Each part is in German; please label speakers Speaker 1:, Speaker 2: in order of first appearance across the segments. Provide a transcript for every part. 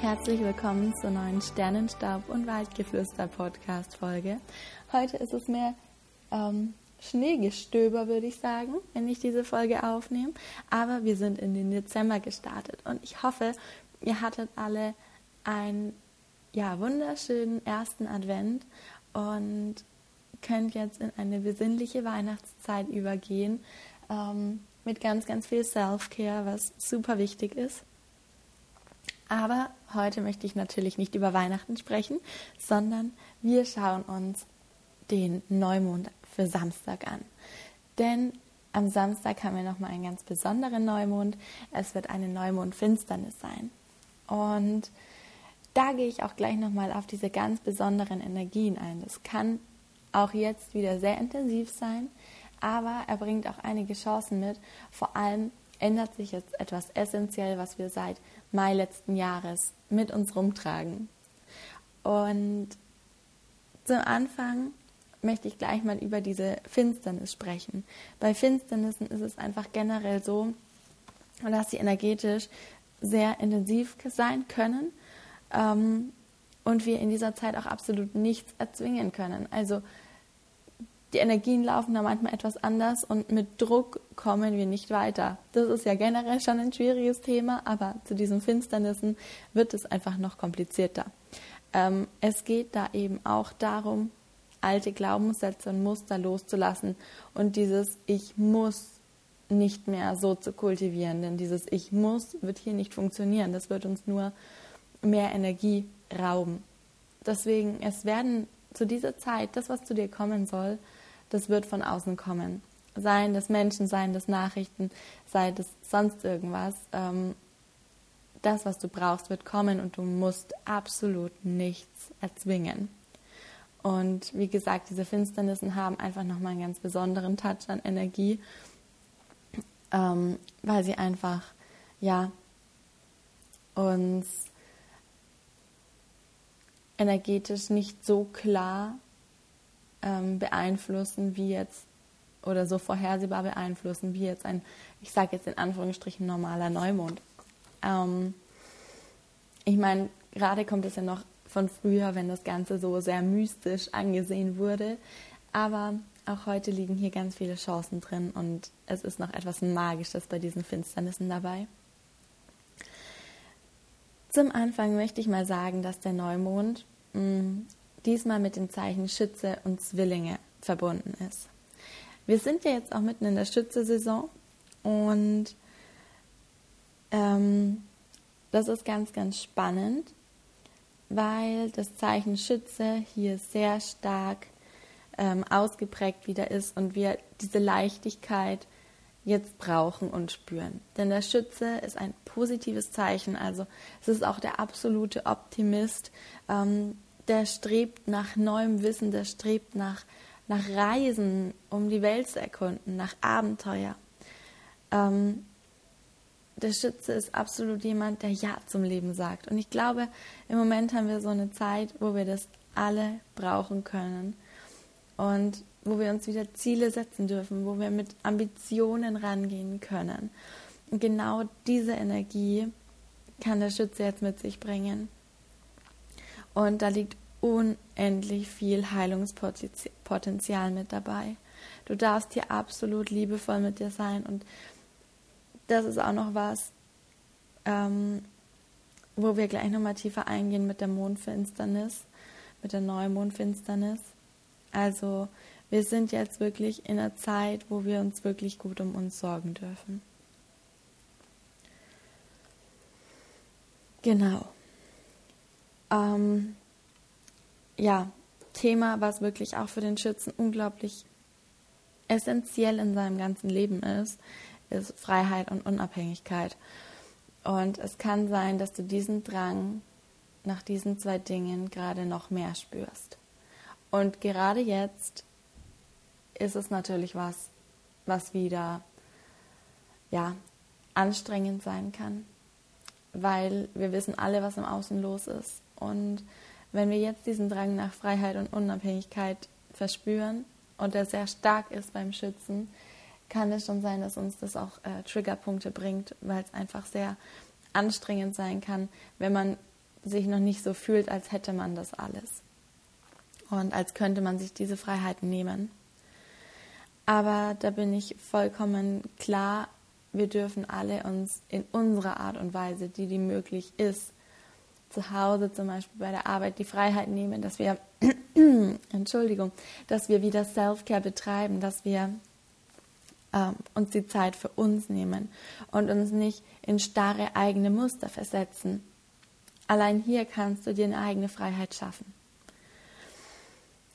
Speaker 1: Herzlich willkommen zur neuen Sternenstaub und Waldgeflüster Podcast Folge. Heute ist es mehr ähm, Schneegestöber, würde ich sagen, wenn ich diese Folge aufnehme. Aber wir sind in den Dezember gestartet und ich hoffe, ihr hattet alle einen ja, wunderschönen ersten Advent und könnt jetzt in eine besinnliche Weihnachtszeit übergehen. Ähm, mit ganz, ganz viel Self-Care, was super wichtig ist. Aber heute möchte ich natürlich nicht über Weihnachten sprechen, sondern wir schauen uns den Neumond für Samstag an. Denn am Samstag haben wir nochmal einen ganz besonderen Neumond. Es wird eine Neumondfinsternis sein. Und da gehe ich auch gleich nochmal auf diese ganz besonderen Energien ein. Das kann auch jetzt wieder sehr intensiv sein aber er bringt auch einige Chancen mit. Vor allem ändert sich jetzt etwas essentiell, was wir seit Mai letzten Jahres mit uns rumtragen. Und zum Anfang möchte ich gleich mal über diese Finsternis sprechen. Bei Finsternissen ist es einfach generell so, dass sie energetisch sehr intensiv sein können ähm, und wir in dieser Zeit auch absolut nichts erzwingen können. Also die Energien laufen da manchmal etwas anders und mit Druck kommen wir nicht weiter. Das ist ja generell schon ein schwieriges Thema, aber zu diesen Finsternissen wird es einfach noch komplizierter. Ähm, es geht da eben auch darum, alte Glaubenssätze und Muster loszulassen und dieses Ich muss nicht mehr so zu kultivieren, denn dieses Ich muss wird hier nicht funktionieren. Das wird uns nur mehr Energie rauben. Deswegen, es werden zu dieser Zeit, das, was zu dir kommen soll, das wird von außen kommen. Seien das Menschen, seien das Nachrichten, sei das sonst irgendwas. Ähm, das, was du brauchst, wird kommen und du musst absolut nichts erzwingen. Und wie gesagt, diese Finsternissen haben einfach nochmal einen ganz besonderen Touch an Energie, ähm, weil sie einfach, ja, uns energetisch nicht so klar ähm, beeinflussen, wie jetzt, oder so vorhersehbar beeinflussen, wie jetzt ein, ich sage jetzt in Anführungsstrichen, normaler Neumond. Ähm, ich meine, gerade kommt es ja noch von früher, wenn das Ganze so sehr mystisch angesehen wurde. Aber auch heute liegen hier ganz viele Chancen drin und es ist noch etwas Magisches bei diesen Finsternissen dabei. Zum Anfang möchte ich mal sagen, dass der Neumond mm, diesmal mit den Zeichen Schütze und Zwillinge verbunden ist. Wir sind ja jetzt auch mitten in der Schütze-Saison und ähm, das ist ganz, ganz spannend, weil das Zeichen Schütze hier sehr stark ähm, ausgeprägt wieder ist und wir diese Leichtigkeit jetzt brauchen und spüren. Denn der Schütze ist ein positives Zeichen, also es ist auch der absolute Optimist. Ähm, der strebt nach neuem Wissen, der strebt nach, nach Reisen, um die Welt zu erkunden, nach Abenteuer. Ähm, der Schütze ist absolut jemand, der Ja zum Leben sagt. Und ich glaube, im Moment haben wir so eine Zeit, wo wir das alle brauchen können und wo wir uns wieder Ziele setzen dürfen, wo wir mit Ambitionen rangehen können. Und genau diese Energie kann der Schütze jetzt mit sich bringen. Und da liegt unendlich viel Heilungspotenzial mit dabei. Du darfst hier absolut liebevoll mit dir sein. Und das ist auch noch was, ähm, wo wir gleich nochmal tiefer eingehen mit der Mondfinsternis, mit der Neumondfinsternis. Also wir sind jetzt wirklich in einer Zeit, wo wir uns wirklich gut um uns sorgen dürfen. Genau. Ähm, ja, Thema, was wirklich auch für den Schützen unglaublich essentiell in seinem ganzen Leben ist, ist Freiheit und Unabhängigkeit. Und es kann sein, dass du diesen Drang nach diesen zwei Dingen gerade noch mehr spürst. Und gerade jetzt ist es natürlich was, was wieder ja, anstrengend sein kann, weil wir wissen alle, was im Außen los ist. Und wenn wir jetzt diesen Drang nach Freiheit und Unabhängigkeit verspüren und der sehr stark ist beim Schützen, kann es schon sein, dass uns das auch äh, Triggerpunkte bringt, weil es einfach sehr anstrengend sein kann, wenn man sich noch nicht so fühlt, als hätte man das alles und als könnte man sich diese Freiheiten nehmen. Aber da bin ich vollkommen klar, wir dürfen alle uns in unserer Art und Weise, die die möglich ist, zu Hause zum Beispiel bei der Arbeit die Freiheit nehmen, dass wir, Entschuldigung, dass wir wieder Self-Care betreiben, dass wir ähm, uns die Zeit für uns nehmen und uns nicht in starre eigene Muster versetzen. Allein hier kannst du dir eine eigene Freiheit schaffen.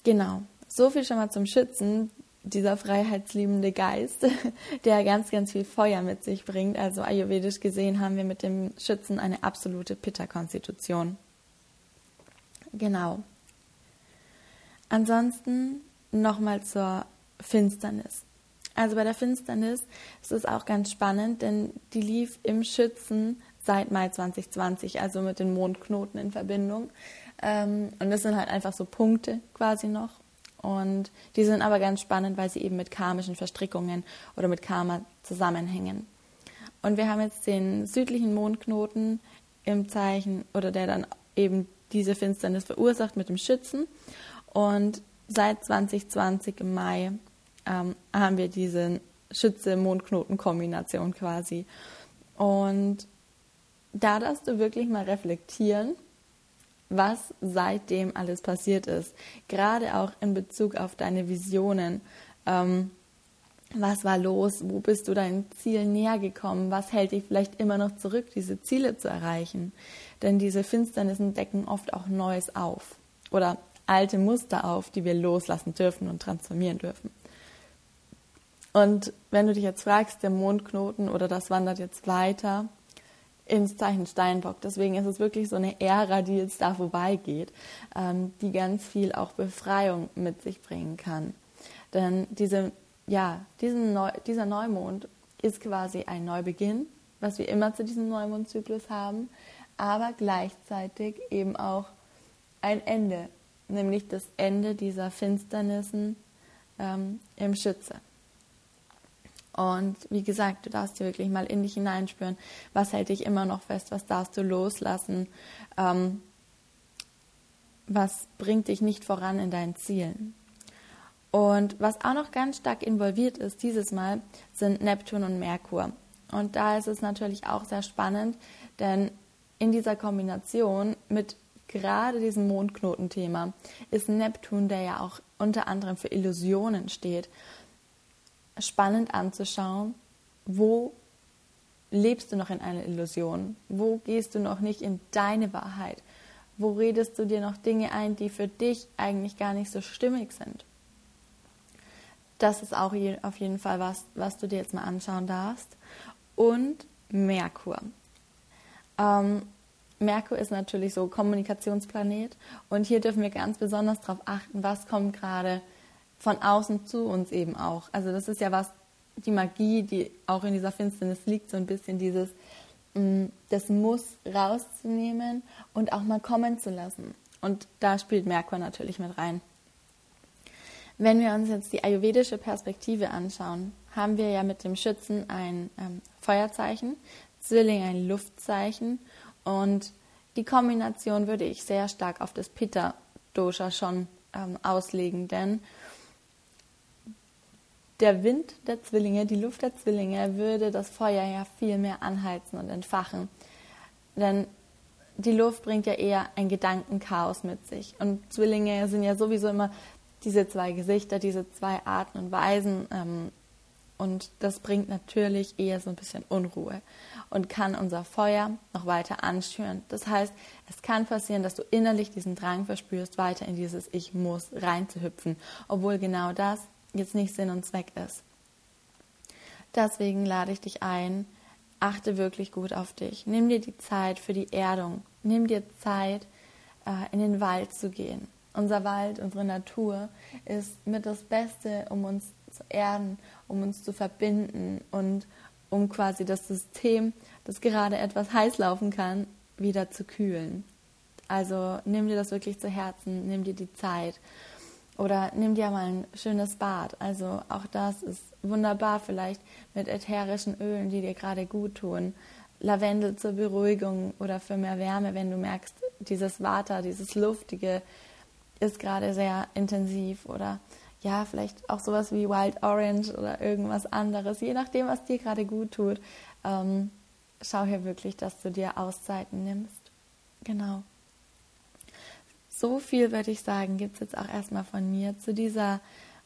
Speaker 1: Genau, so viel schon mal zum Schützen, dieser freiheitsliebende Geist, der ganz, ganz viel Feuer mit sich bringt. Also ayurvedisch gesehen haben wir mit dem Schützen eine absolute Pitta-Konstitution. Genau. Ansonsten nochmal zur Finsternis. Also bei der Finsternis ist es auch ganz spannend, denn die lief im Schützen seit Mai 2020, also mit den Mondknoten in Verbindung. Ähm, und das sind halt einfach so Punkte quasi noch. Und die sind aber ganz spannend, weil sie eben mit karmischen Verstrickungen oder mit Karma zusammenhängen. Und wir haben jetzt den südlichen Mondknoten im Zeichen oder der dann eben diese Finsternis verursacht mit dem Schützen. Und seit 2020 im Mai ähm, haben wir diese Schütze-Mondknoten-Kombination quasi. Und da darfst du wirklich mal reflektieren, was seitdem alles passiert ist. Gerade auch in Bezug auf deine Visionen. Ähm, was war los? Wo bist du deinem Ziel näher gekommen? Was hält dich vielleicht immer noch zurück, diese Ziele zu erreichen? Denn diese Finsternissen decken oft auch Neues auf oder alte Muster auf, die wir loslassen dürfen und transformieren dürfen. Und wenn du dich jetzt fragst, der Mondknoten oder das wandert jetzt weiter, ins Zeichen Steinbock. Deswegen ist es wirklich so eine Ära, die jetzt da vorbeigeht, ähm, die ganz viel auch Befreiung mit sich bringen kann. Denn diese, ja, diesen Neu dieser Neumond ist quasi ein Neubeginn, was wir immer zu diesem Neumondzyklus haben, aber gleichzeitig eben auch ein Ende, nämlich das Ende dieser Finsternissen ähm, im Schütze. Und wie gesagt, du darfst dir wirklich mal in dich hineinspüren, was hält dich immer noch fest, was darfst du loslassen, ähm, was bringt dich nicht voran in deinen Zielen. Und was auch noch ganz stark involviert ist dieses Mal, sind Neptun und Merkur. Und da ist es natürlich auch sehr spannend, denn in dieser Kombination mit gerade diesem Mondknotenthema ist Neptun, der ja auch unter anderem für Illusionen steht, spannend anzuschauen, wo lebst du noch in einer Illusion? Wo gehst du noch nicht in deine Wahrheit? Wo redest du dir noch Dinge ein, die für dich eigentlich gar nicht so stimmig sind? Das ist auch auf jeden Fall was, was du dir jetzt mal anschauen darfst. Und Merkur. Ähm, Merkur ist natürlich so Kommunikationsplanet und hier dürfen wir ganz besonders darauf achten, was kommt gerade von außen zu uns eben auch. Also das ist ja was, die Magie, die auch in dieser Finsternis liegt, so ein bisschen dieses, mm, das Muss rauszunehmen und auch mal kommen zu lassen. Und da spielt Merkur natürlich mit rein. Wenn wir uns jetzt die ayurvedische Perspektive anschauen, haben wir ja mit dem Schützen ein ähm, Feuerzeichen, Zwilling ein Luftzeichen und die Kombination würde ich sehr stark auf das Pitta-Dosha schon ähm, auslegen, denn der Wind der Zwillinge, die Luft der Zwillinge würde das Feuer ja viel mehr anheizen und entfachen. Denn die Luft bringt ja eher ein Gedankenchaos mit sich. Und Zwillinge sind ja sowieso immer diese zwei Gesichter, diese zwei Arten und Weisen. Ähm, und das bringt natürlich eher so ein bisschen Unruhe und kann unser Feuer noch weiter anschüren. Das heißt, es kann passieren, dass du innerlich diesen Drang verspürst, weiter in dieses Ich muss reinzuhüpfen, obwohl genau das jetzt nicht Sinn und Zweck ist. Deswegen lade ich dich ein, achte wirklich gut auf dich. Nimm dir die Zeit für die Erdung. Nimm dir Zeit, äh, in den Wald zu gehen. Unser Wald, unsere Natur ist mit das Beste, um uns zu erden, um uns zu verbinden und um quasi das System, das gerade etwas heiß laufen kann, wieder zu kühlen. Also nimm dir das wirklich zu Herzen, nimm dir die Zeit oder nimm dir mal ein schönes Bad. Also auch das ist wunderbar, vielleicht mit ätherischen Ölen, die dir gerade gut tun. Lavendel zur Beruhigung oder für mehr Wärme, wenn du merkst, dieses Water, dieses Luftige ist gerade sehr intensiv oder ja, vielleicht auch sowas wie Wild Orange oder irgendwas anderes, je nachdem, was dir gerade gut tut. Ähm, schau hier wirklich, dass du dir Auszeiten nimmst. Genau so viel würde ich sagen, gibt es jetzt auch erstmal von mir zu dieser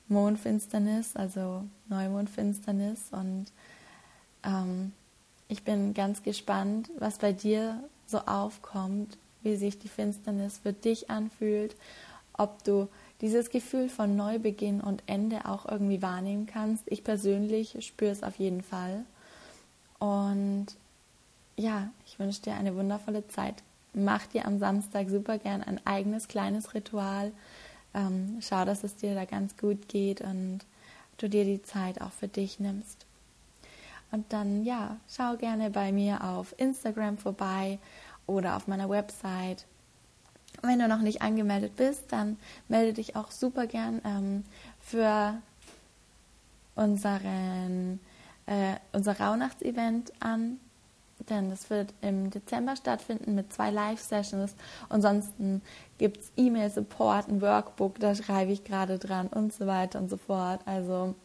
Speaker 1: Mondfinsternis, also Neumondfinsternis. Und ähm, ich bin ganz gespannt, was bei dir so aufkommt, wie sich die Finsternis für dich anfühlt, ob du dieses Gefühl von Neubeginn und Ende auch irgendwie wahrnehmen kannst. Ich persönlich spüre es auf jeden Fall. Und ja, ich wünsche dir eine wundervolle Zeit mach dir am Samstag super gern ein eigenes kleines Ritual. Ähm, schau, dass es dir da ganz gut geht und du dir die Zeit auch für dich nimmst. Und dann, ja, schau gerne bei mir auf Instagram vorbei oder auf meiner Website. wenn du noch nicht angemeldet bist, dann melde dich auch super gern ähm, für unseren, äh, unser Rauhnachtsevent an denn das wird im Dezember stattfinden mit zwei Live-Sessions. Ansonsten gibt es E-Mail-Support, ein Workbook, da schreibe ich gerade dran und so weiter und so fort. Also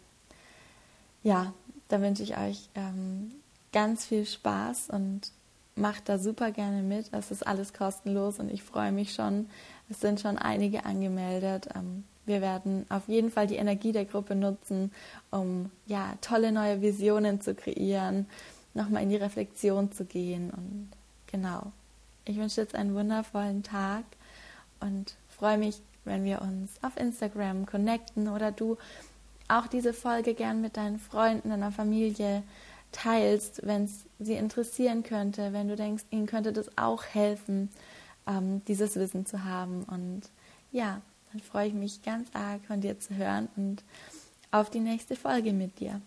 Speaker 1: ja, da wünsche ich euch ähm, ganz viel Spaß und macht da super gerne mit. Es ist alles kostenlos und ich freue mich schon. Es sind schon einige angemeldet. Ähm, wir werden auf jeden Fall die Energie der Gruppe nutzen, um ja tolle neue Visionen zu kreieren, nochmal in die Reflexion zu gehen. Und genau, ich wünsche jetzt einen wundervollen Tag und freue mich, wenn wir uns auf Instagram connecten oder du auch diese Folge gern mit deinen Freunden, deiner Familie teilst, wenn es sie interessieren könnte, wenn du denkst, ihnen könnte das auch helfen, ähm, dieses Wissen zu haben. Und ja, dann freue ich mich ganz arg von dir zu hören und auf die nächste Folge mit dir.